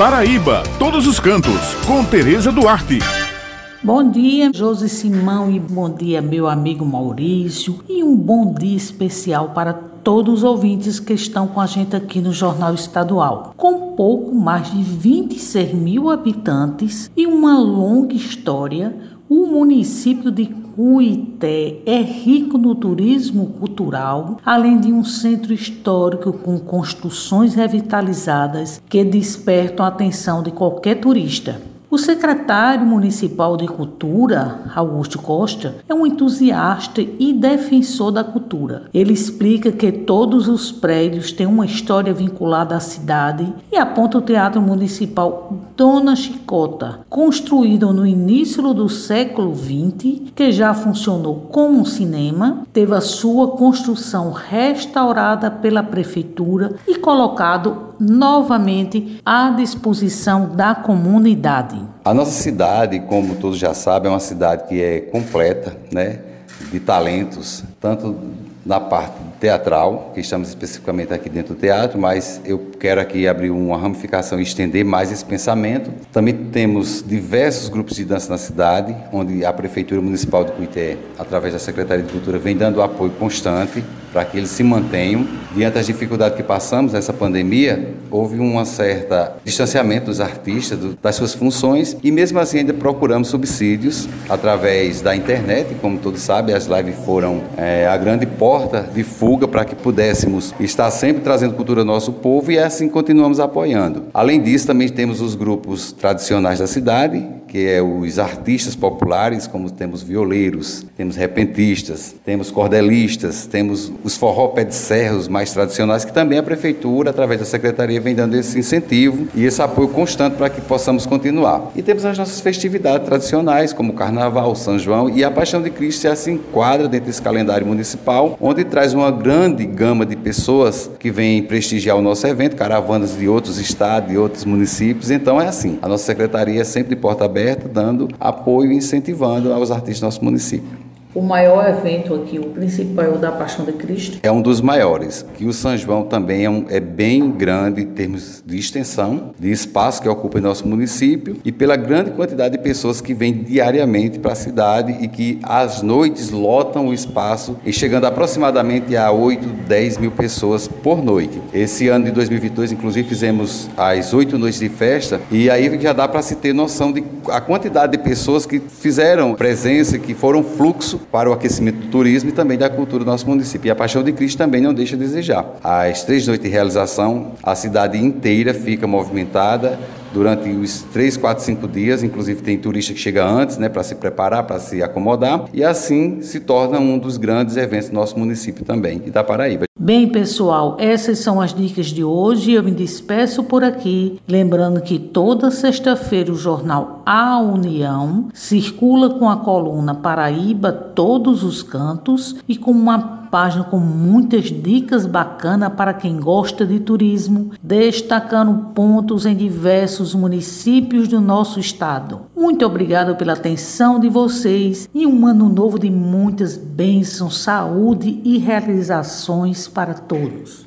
Paraíba, todos os cantos, com Tereza Duarte. Bom dia, Josi Simão, e bom dia, meu amigo Maurício, e um bom dia especial para todos os ouvintes que estão com a gente aqui no Jornal Estadual. Com pouco mais de 26 mil habitantes e uma longa história, o município de Cuité é rico no turismo cultural, além de um centro histórico com construções revitalizadas que despertam a atenção de qualquer turista. O secretário municipal de Cultura, Augusto Costa, é um entusiasta e defensor da cultura. Ele explica que todos os prédios têm uma história vinculada à cidade e aponta o Teatro Municipal Dona Chicota, construído no início do século XX, que já funcionou como um cinema, teve a sua construção restaurada pela prefeitura e colocado novamente à disposição da comunidade. A nossa cidade, como todos já sabem, é uma cidade que é completa, né, de talentos, tanto na parte teatral, que estamos especificamente aqui dentro do teatro, mas eu quero aqui abrir uma ramificação e estender mais esse pensamento. Também temos diversos grupos de dança na cidade, onde a Prefeitura Municipal de Cuité, através da Secretaria de Cultura, vem dando apoio constante para que eles se mantenham. Diante das dificuldades que passamos nessa pandemia, houve um certo distanciamento dos artistas, do, das suas funções, e mesmo assim ainda procuramos subsídios através da internet. Como todos sabem, as lives foram é, a grande porta de fuga para que pudéssemos estar sempre trazendo cultura ao nosso povo e assim continuamos apoiando. Além disso, também temos os grupos tradicionais da cidade, que é os artistas populares, como temos violeiros, temos repentistas, temos cordelistas, temos os forró pé de serra, os mais tradicionais, que também a prefeitura, através da secretaria, vem dando esse incentivo e esse apoio constante para que possamos continuar. E temos as nossas festividades tradicionais, como o Carnaval, São João e a Paixão de Cristo, se se enquadra dentro desse calendário municipal, onde traz uma grande gama de pessoas que vêm prestigiar o nosso evento, caravanas de outros estados, de outros municípios. Então é assim, a nossa secretaria é sempre de porta aberta, dando apoio e incentivando aos artistas do nosso município. O maior evento aqui, o principal é da Paixão de Cristo? É um dos maiores. Que o São João também é, um, é, bem grande em termos de extensão, de espaço que ocupa em nosso município e pela grande quantidade de pessoas que vêm diariamente para a cidade e que às noites lotam o espaço e chegando aproximadamente a 8, 10 mil pessoas por noite. Esse ano de 2022, inclusive, fizemos as oito noites de festa e aí já dá para se ter noção de a quantidade de pessoas que fizeram presença, que foram fluxo para o aquecimento do turismo e também da cultura do nosso município. E a Paixão de Cristo também não deixa a desejar. Às três noites de realização, a cidade inteira fica movimentada durante os três, quatro, cinco dias. Inclusive tem turista que chega antes, né, para se preparar, para se acomodar. E assim se torna um dos grandes eventos do nosso município também, e da Paraíba. Bem, pessoal, essas são as dicas de hoje. Eu me despeço por aqui, lembrando que toda sexta-feira o jornal A União circula com a coluna Paraíba Todos os Cantos e com uma página com muitas dicas bacanas para quem gosta de turismo, destacando pontos em diversos municípios do nosso estado. Muito obrigado pela atenção de vocês e um ano novo de muitas bênçãos, saúde e realizações para todos.